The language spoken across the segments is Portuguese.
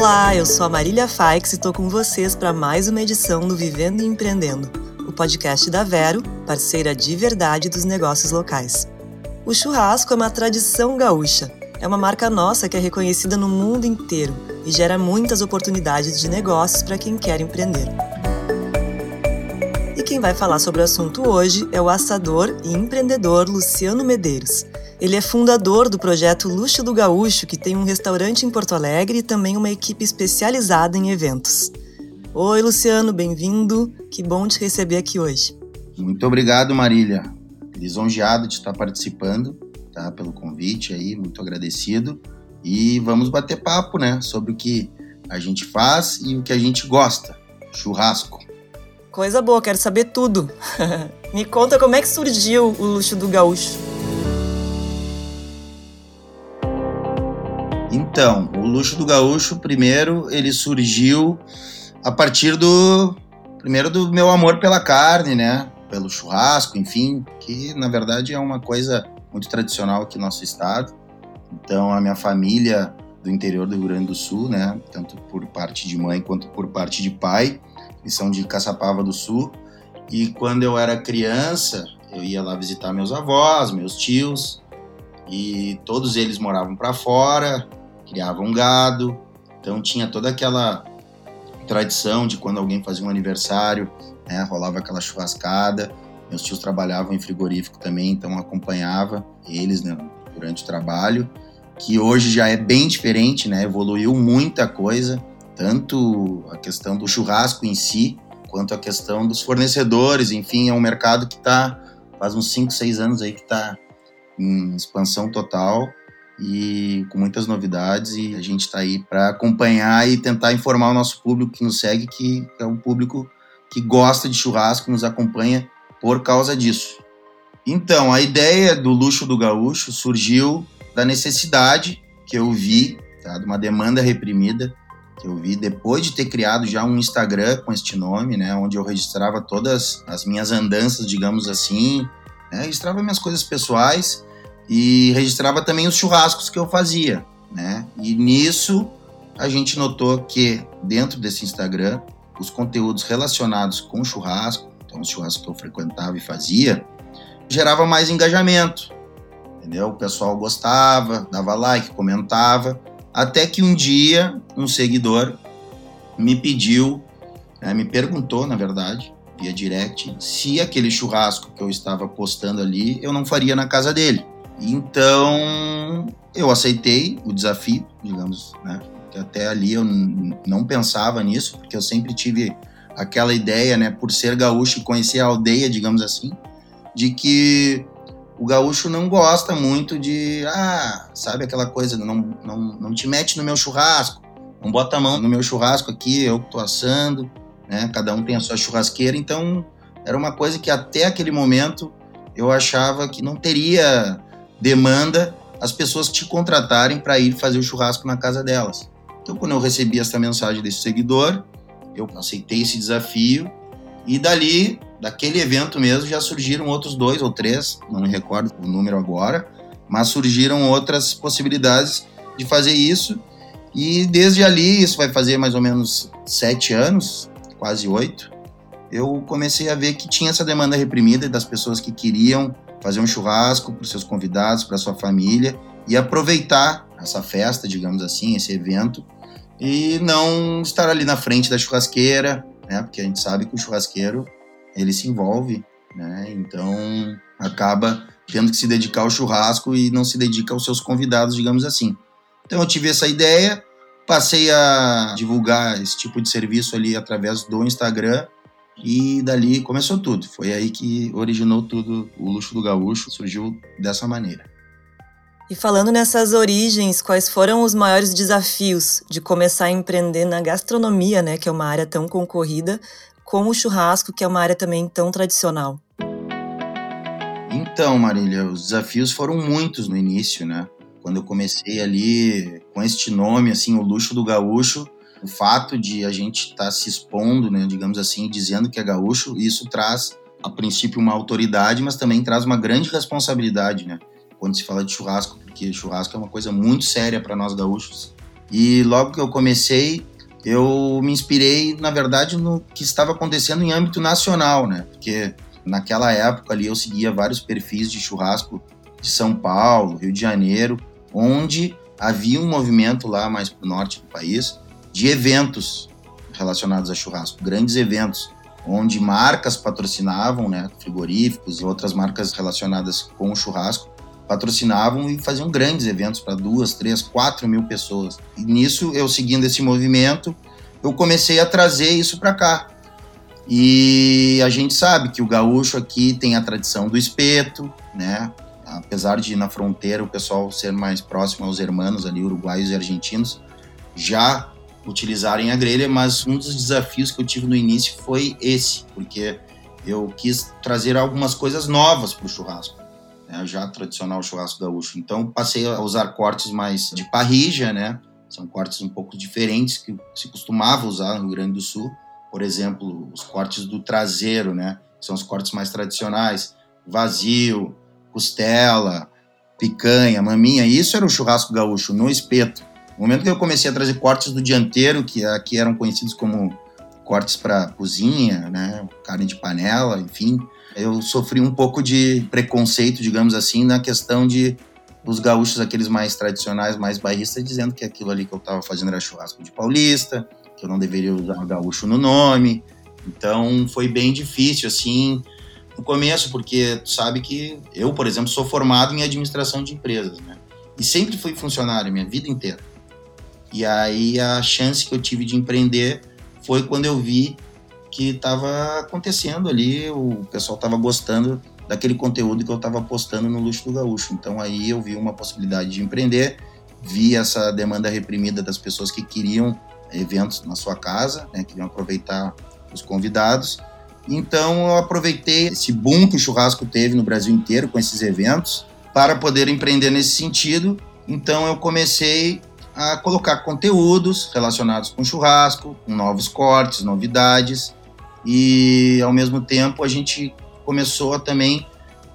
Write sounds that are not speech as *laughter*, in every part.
Olá, eu sou a Marília Faix e estou com vocês para mais uma edição do Vivendo e Empreendendo, o podcast da Vero, parceira de verdade dos negócios locais. O churrasco é uma tradição gaúcha. É uma marca nossa que é reconhecida no mundo inteiro e gera muitas oportunidades de negócios para quem quer empreender. Quem vai falar sobre o assunto hoje é o assador e empreendedor Luciano Medeiros. Ele é fundador do projeto Luxo do Gaúcho, que tem um restaurante em Porto Alegre e também uma equipe especializada em eventos. Oi, Luciano, bem-vindo. Que bom te receber aqui hoje. Muito obrigado, Marília. Lisonjeado de estar participando, tá? Pelo convite aí, muito agradecido. E vamos bater papo, né? Sobre o que a gente faz e o que a gente gosta. Churrasco. Coisa boa, quero saber tudo. *laughs* Me conta como é que surgiu o Luxo do Gaúcho. Então, o luxo do gaúcho, primeiro, ele surgiu a partir do primeiro do meu amor pela carne, né? Pelo churrasco, enfim, que na verdade é uma coisa muito tradicional aqui no nosso estado. Então, a minha família do interior do Rio Grande do Sul, né, tanto por parte de mãe quanto por parte de pai, eles são de Caçapava do Sul. E quando eu era criança, eu ia lá visitar meus avós, meus tios, e todos eles moravam para fora, criavam gado, então tinha toda aquela tradição de quando alguém fazia um aniversário, né, rolava aquela churrascada. Meus tios trabalhavam em frigorífico também, então acompanhava eles né, durante o trabalho, que hoje já é bem diferente, né, evoluiu muita coisa, tanto a questão do churrasco em si, quanto a questão dos fornecedores, enfim, é um mercado que está faz uns 5, 6 anos aí que está em expansão total e com muitas novidades. E a gente está aí para acompanhar e tentar informar o nosso público que nos segue, que é um público que gosta de churrasco, nos acompanha por causa disso. Então, a ideia do luxo do gaúcho surgiu da necessidade que eu vi, tá, de uma demanda reprimida que eu vi depois de ter criado já um Instagram com este nome, né, onde eu registrava todas as minhas andanças, digamos assim, né, registrava minhas coisas pessoais e registrava também os churrascos que eu fazia, né? E nisso a gente notou que dentro desse Instagram os conteúdos relacionados com churrasco, então os churrascos que eu frequentava e fazia, gerava mais engajamento, entendeu? O pessoal gostava, dava like, comentava, até que um dia um seguidor me pediu, né, me perguntou, na verdade, via direct, se aquele churrasco que eu estava postando ali eu não faria na casa dele. Então, eu aceitei o desafio, digamos, né? Até ali eu não pensava nisso, porque eu sempre tive aquela ideia, né, por ser gaúcho e conhecer a aldeia, digamos assim, de que o gaúcho não gosta muito de, ah, sabe aquela coisa, não, não, não te mete no meu churrasco, não bota a mão no meu churrasco aqui, eu tô assando, né, cada um tem a sua churrasqueira, então era uma coisa que até aquele momento eu achava que não teria demanda as pessoas te contratarem para ir fazer o churrasco na casa delas. Então, quando eu recebi essa mensagem desse seguidor, eu aceitei esse desafio e dali, daquele evento mesmo, já surgiram outros dois ou três, não me recordo o número agora, mas surgiram outras possibilidades de fazer isso. E desde ali, isso vai fazer mais ou menos sete anos, quase oito, eu comecei a ver que tinha essa demanda reprimida das pessoas que queriam fazer um churrasco para os seus convidados, para sua família e aproveitar essa festa, digamos assim, esse evento e não estar ali na frente da churrasqueira, né? Porque a gente sabe que o churrasqueiro ele se envolve, né? Então acaba tendo que se dedicar ao churrasco e não se dedica aos seus convidados, digamos assim. Então eu tive essa ideia, passei a divulgar esse tipo de serviço ali através do Instagram e dali começou tudo. Foi aí que originou tudo. O luxo do gaúcho surgiu dessa maneira. E falando nessas origens, quais foram os maiores desafios de começar a empreender na gastronomia, né, que é uma área tão concorrida, com o churrasco, que é uma área também tão tradicional? Então, Marília, os desafios foram muitos no início, né? Quando eu comecei ali com este nome, assim, o luxo do gaúcho, o fato de a gente estar tá se expondo, né, digamos assim, dizendo que é gaúcho, isso traz, a princípio, uma autoridade, mas também traz uma grande responsabilidade, né? Quando se fala de churrasco, porque churrasco é uma coisa muito séria para nós gaúchos. E logo que eu comecei, eu me inspirei, na verdade, no que estava acontecendo em âmbito nacional, né? Porque naquela época ali eu seguia vários perfis de churrasco de São Paulo, Rio de Janeiro, onde havia um movimento lá mais para o norte do país de eventos relacionados a churrasco, grandes eventos, onde marcas patrocinavam, né, frigoríficos e outras marcas relacionadas com o churrasco, patrocinavam e faziam grandes eventos para duas, três, quatro mil pessoas. E nisso, eu seguindo esse movimento, eu comecei a trazer isso para cá. E a gente sabe que o gaúcho aqui tem a tradição do espeto, né? Apesar de na fronteira o pessoal ser mais próximo aos hermanos ali, uruguaios e argentinos, já utilizarem a grelha, mas um dos desafios que eu tive no início foi esse, porque eu quis trazer algumas coisas novas para o churrasco né, já tradicional churrasco gaúcho. Então passei a usar cortes mais de parrija, né? São cortes um pouco diferentes que se costumava usar no Rio Grande do Sul. Por exemplo, os cortes do traseiro, né? São os cortes mais tradicionais, vazio, costela, picanha, maminha. Isso era o churrasco gaúcho no espeto. No momento que eu comecei a trazer cortes do dianteiro, que aqui eram conhecidos como cortes para cozinha, né? Carne de panela, enfim eu sofri um pouco de preconceito, digamos assim, na questão de os gaúchos, aqueles mais tradicionais, mais bairristas, dizendo que aquilo ali que eu estava fazendo era churrasco de paulista, que eu não deveria usar gaúcho no nome. Então foi bem difícil, assim, no começo, porque tu sabe que eu, por exemplo, sou formado em administração de empresas, né? E sempre fui funcionário minha vida inteira. E aí a chance que eu tive de empreender foi quando eu vi que estava acontecendo ali, o pessoal estava gostando daquele conteúdo que eu estava postando no Luxo do Gaúcho. Então aí eu vi uma possibilidade de empreender, vi essa demanda reprimida das pessoas que queriam eventos na sua casa, né, queriam aproveitar os convidados. Então eu aproveitei esse boom que o churrasco teve no Brasil inteiro com esses eventos para poder empreender nesse sentido. Então eu comecei a colocar conteúdos relacionados com churrasco, com novos cortes, novidades, e ao mesmo tempo a gente começou a também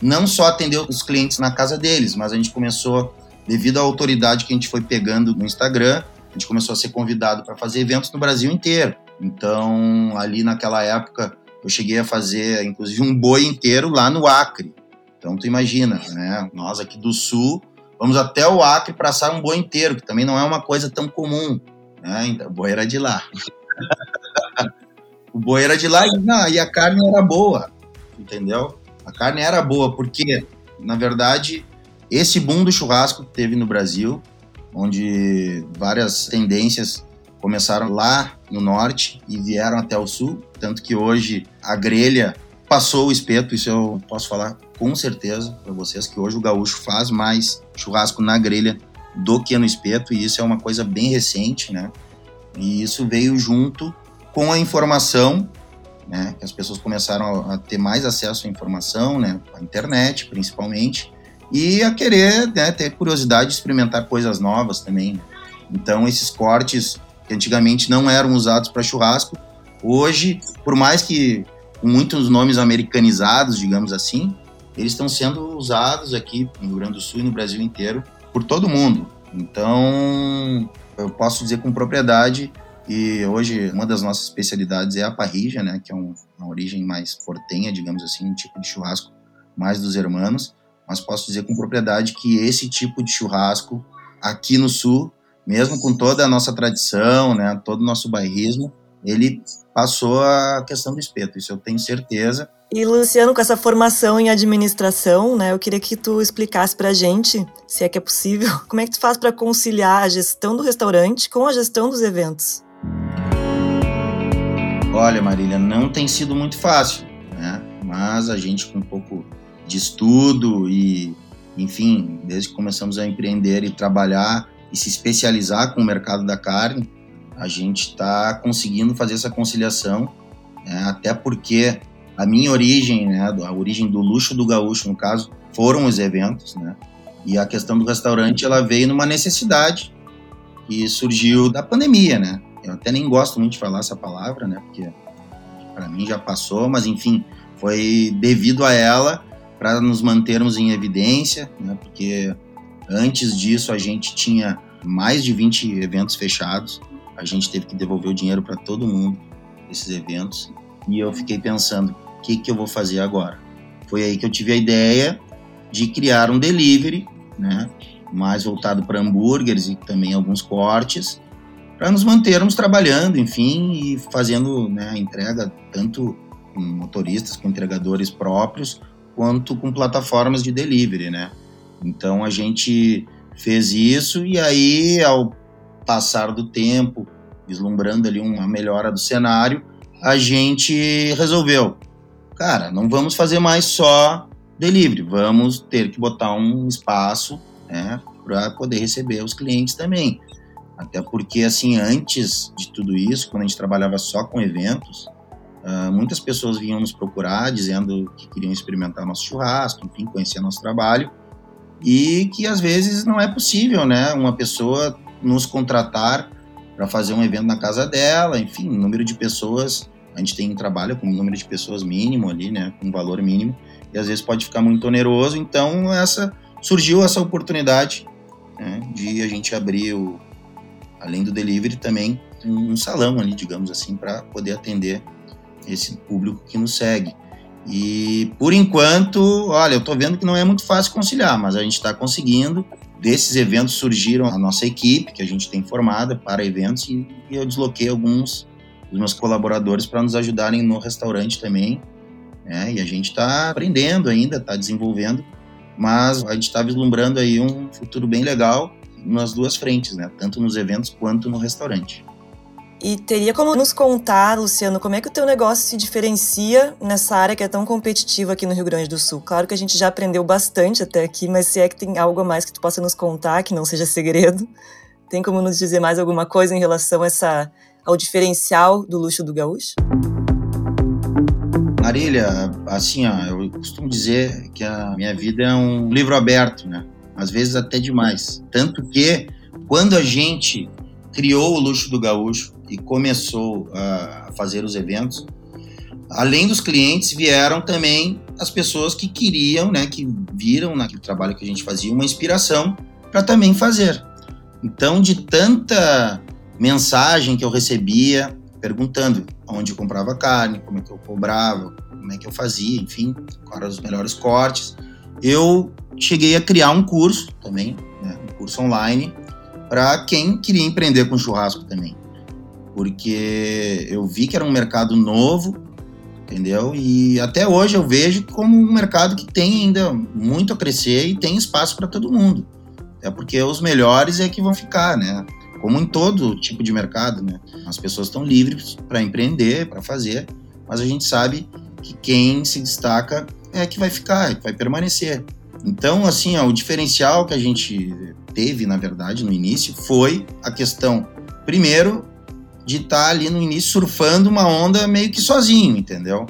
não só atender os clientes na casa deles, mas a gente começou, devido à autoridade que a gente foi pegando no Instagram, a gente começou a ser convidado para fazer eventos no Brasil inteiro. Então, ali naquela época, eu cheguei a fazer, inclusive, um boi inteiro lá no Acre. Então, tu imagina, né? Nós aqui do Sul, vamos até o Acre para assar um boi inteiro, que também não é uma coisa tão comum. Né? Então, o boi era de lá. *laughs* O boi era de lá e, não, e a carne era boa, entendeu? A carne era boa, porque, na verdade, esse boom do churrasco que teve no Brasil, onde várias tendências começaram lá no norte e vieram até o sul, tanto que hoje a grelha passou o espeto, isso eu posso falar com certeza para vocês, que hoje o gaúcho faz mais churrasco na grelha do que no espeto, e isso é uma coisa bem recente, né? E isso veio junto com a informação, né, que as pessoas começaram a ter mais acesso à informação, né, à internet principalmente, e a querer né, ter curiosidade de experimentar coisas novas também. Então, esses cortes que antigamente não eram usados para churrasco, hoje, por mais que muitos nomes americanizados, digamos assim, eles estão sendo usados aqui no Rio Grande do Sul e no Brasil inteiro por todo mundo. Então, eu posso dizer com propriedade e hoje uma das nossas especialidades é a parrija, né, que é um, uma origem mais portenha, digamos assim, um tipo de churrasco mais dos hermanos. Mas posso dizer com propriedade que esse tipo de churrasco aqui no sul, mesmo com toda a nossa tradição, né, todo o nosso bairrismo, ele passou a questão do espeto. Isso eu tenho certeza. E Luciano, com essa formação em administração, né, eu queria que tu explicasse para a gente, se é que é possível, *laughs* como é que tu faz para conciliar a gestão do restaurante com a gestão dos eventos? Olha, Marília, não tem sido muito fácil, né? Mas a gente com um pouco de estudo e, enfim, desde que começamos a empreender e trabalhar e se especializar com o mercado da carne, a gente está conseguindo fazer essa conciliação, né? até porque a minha origem, né, a origem do luxo do gaúcho, no caso, foram os eventos, né? E a questão do restaurante, ela veio numa necessidade que surgiu da pandemia, né? Eu até nem gosto muito de falar essa palavra, né? Porque para mim já passou, mas enfim, foi devido a ela para nos mantermos em evidência, né? Porque antes disso a gente tinha mais de 20 eventos fechados. A gente teve que devolver o dinheiro para todo mundo desses eventos. E eu fiquei pensando, o que, que eu vou fazer agora? Foi aí que eu tive a ideia de criar um delivery, né? Mais voltado para hambúrgueres e também alguns cortes, para nos mantermos trabalhando, enfim, e fazendo né, a entrega tanto com motoristas, com entregadores próprios, quanto com plataformas de delivery, né? Então a gente fez isso e aí ao passar do tempo, vislumbrando ali uma melhora do cenário, a gente resolveu, cara, não vamos fazer mais só delivery, vamos ter que botar um espaço, né, para poder receber os clientes também. Até porque, assim, antes de tudo isso, quando a gente trabalhava só com eventos, uh, muitas pessoas vinham nos procurar dizendo que queriam experimentar nosso churrasco, enfim, conhecer nosso trabalho, e que às vezes não é possível, né, uma pessoa nos contratar para fazer um evento na casa dela, enfim, número de pessoas, a gente tem trabalho com um número de pessoas mínimo ali, né, com um valor mínimo, e às vezes pode ficar muito oneroso, então essa surgiu essa oportunidade né, de a gente abrir o, além do delivery, também um salão ali, digamos assim, para poder atender esse público que nos segue. E por enquanto, olha, eu estou vendo que não é muito fácil conciliar, mas a gente está conseguindo. Desses eventos surgiram a nossa equipe, que a gente tem formada para eventos, e eu desloquei alguns dos meus colaboradores para nos ajudarem no restaurante também. Né? E a gente está aprendendo ainda, está desenvolvendo, mas a gente está vislumbrando aí um futuro bem legal nas duas frentes, né? Tanto nos eventos quanto no restaurante. E teria como nos contar, Luciano, como é que o teu negócio se diferencia nessa área que é tão competitiva aqui no Rio Grande do Sul? Claro que a gente já aprendeu bastante até aqui, mas se é que tem algo a mais que tu possa nos contar, que não seja segredo, *laughs* tem como nos dizer mais alguma coisa em relação a essa, ao diferencial do luxo do gaúcho? Marília, assim, ó, eu costumo dizer que a minha vida é um livro aberto, né? Às vezes até demais. Tanto que quando a gente criou o Luxo do Gaúcho e começou a fazer os eventos, além dos clientes vieram também as pessoas que queriam, né, que viram naquele trabalho que a gente fazia uma inspiração para também fazer. Então, de tanta mensagem que eu recebia perguntando onde eu comprava carne, como é que eu cobrava, como é que eu fazia, enfim, quais eram os melhores cortes, eu cheguei a criar um curso também, né, um curso online, para quem queria empreender com churrasco também. Porque eu vi que era um mercado novo, entendeu? E até hoje eu vejo como um mercado que tem ainda muito a crescer e tem espaço para todo mundo. É porque os melhores é que vão ficar, né? Como em todo tipo de mercado, né? As pessoas estão livres para empreender, para fazer, mas a gente sabe que quem se destaca é que vai ficar, é que vai permanecer. Então, assim, ó, o diferencial que a gente teve, na verdade, no início, foi a questão, primeiro, de estar tá ali no início surfando uma onda meio que sozinho, entendeu?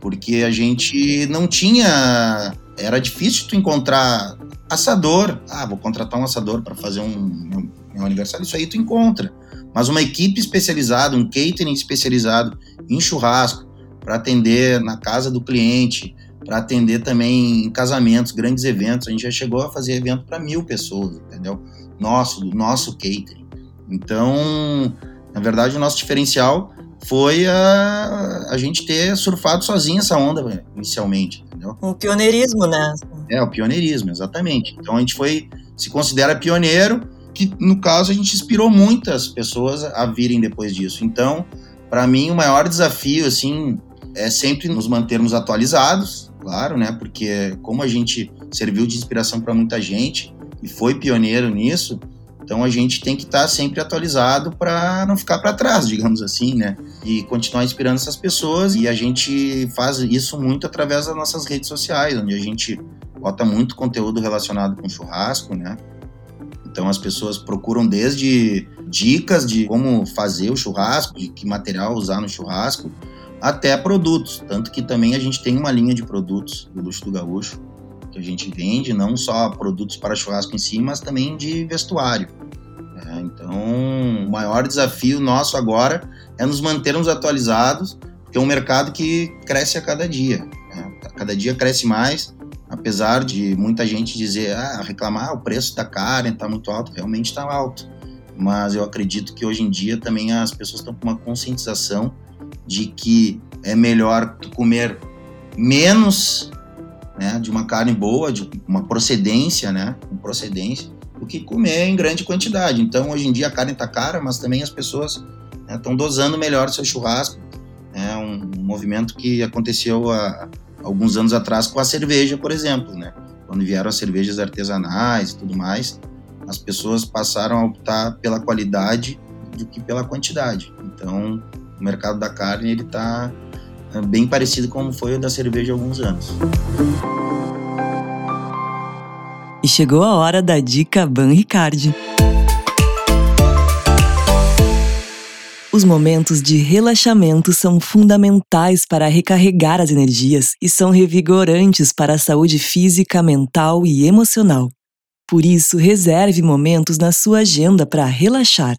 Porque a gente não tinha. Era difícil tu encontrar assador. Ah, vou contratar um assador para fazer um, um aniversário. Isso aí tu encontra. Mas uma equipe especializada, um catering especializado em churrasco, para atender na casa do cliente, para atender também casamentos, grandes eventos. A gente já chegou a fazer evento para mil pessoas, entendeu? Nosso, do nosso catering. Então, na verdade, o nosso diferencial foi a, a gente ter surfado sozinho essa onda inicialmente, entendeu? Um pioneirismo, né? É, o pioneirismo, exatamente. Então a gente foi, se considera pioneiro, que no caso a gente inspirou muitas pessoas a virem depois disso. Então, para mim, o maior desafio, assim, é sempre nos mantermos atualizados, claro, né? Porque como a gente serviu de inspiração para muita gente e foi pioneiro nisso, então a gente tem que estar tá sempre atualizado para não ficar para trás, digamos assim, né? E continuar inspirando essas pessoas. E a gente faz isso muito através das nossas redes sociais, onde a gente bota muito conteúdo relacionado com churrasco, né? Então as pessoas procuram desde dicas de como fazer o churrasco, de que material usar no churrasco, até produtos. Tanto que também a gente tem uma linha de produtos do Luxo do Gaúcho que a gente vende, não só produtos para churrasco em si, mas também de vestuário. É, então, o maior desafio nosso agora é nos mantermos atualizados, porque é um mercado que cresce a cada dia. Né? Cada dia cresce mais, apesar de muita gente dizer, ah, reclamar, ah, o preço da carne está muito alto, realmente está alto. mas eu acredito que hoje em dia também as pessoas estão com uma conscientização de que é melhor tu comer menos né, de uma carne boa, de uma procedência, né, com procedência, do que comer em grande quantidade. Então, hoje em dia a carne está cara, mas também as pessoas estão né, dosando melhor seu churrasco. É um, um movimento que aconteceu há alguns anos atrás com a cerveja, por exemplo, né? Quando vieram as cervejas artesanais e tudo mais, as pessoas passaram a optar pela qualidade do que pela quantidade. Então, o mercado da carne ele está é, bem parecido com foi o da cerveja há alguns anos. E chegou a hora da dica Ban Ricardi. Os momentos de relaxamento são fundamentais para recarregar as energias e são revigorantes para a saúde física, mental e emocional. Por isso, reserve momentos na sua agenda para relaxar.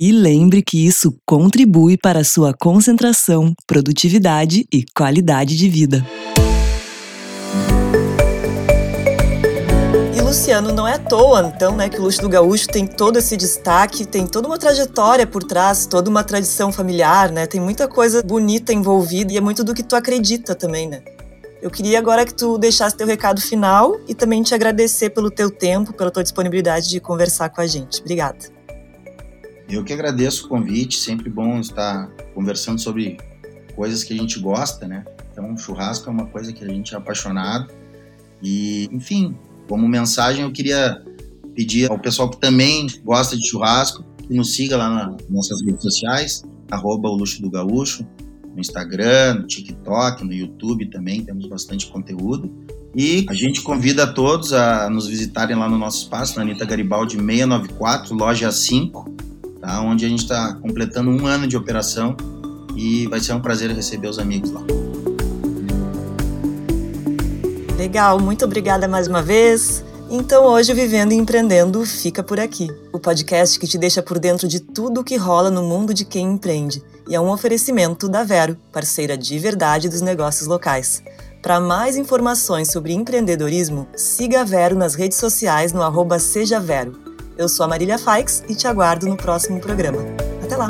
E lembre que isso contribui para a sua concentração, produtividade e qualidade de vida. Luciano, não é à toa, então, né, que o Luxo do Gaúcho tem todo esse destaque, tem toda uma trajetória por trás, toda uma tradição familiar, né? Tem muita coisa bonita envolvida e é muito do que tu acredita também, né? Eu queria agora que tu deixasse teu recado final e também te agradecer pelo teu tempo, pela tua disponibilidade de conversar com a gente. Obrigada. Eu que agradeço o convite, sempre bom estar conversando sobre coisas que a gente gosta, né? Então, churrasco é uma coisa que a gente é apaixonado. E, enfim, como mensagem, eu queria pedir ao pessoal que também gosta de churrasco que nos siga lá nas nossas redes sociais, arroba o Luxo do Gaúcho, no Instagram, no TikTok, no YouTube também, temos bastante conteúdo. E a gente convida a todos a nos visitarem lá no nosso espaço, na Anitta Garibaldi 694, loja 5, tá? onde a gente está completando um ano de operação e vai ser um prazer receber os amigos lá. Legal, muito obrigada mais uma vez. Então hoje Vivendo e Empreendendo fica por aqui. O podcast que te deixa por dentro de tudo o que rola no mundo de quem empreende. E é um oferecimento da Vero, parceira de verdade dos negócios locais. Para mais informações sobre empreendedorismo, siga a Vero nas redes sociais no arroba Seja Vero. Eu sou a Marília Faix e te aguardo no próximo programa. Até lá!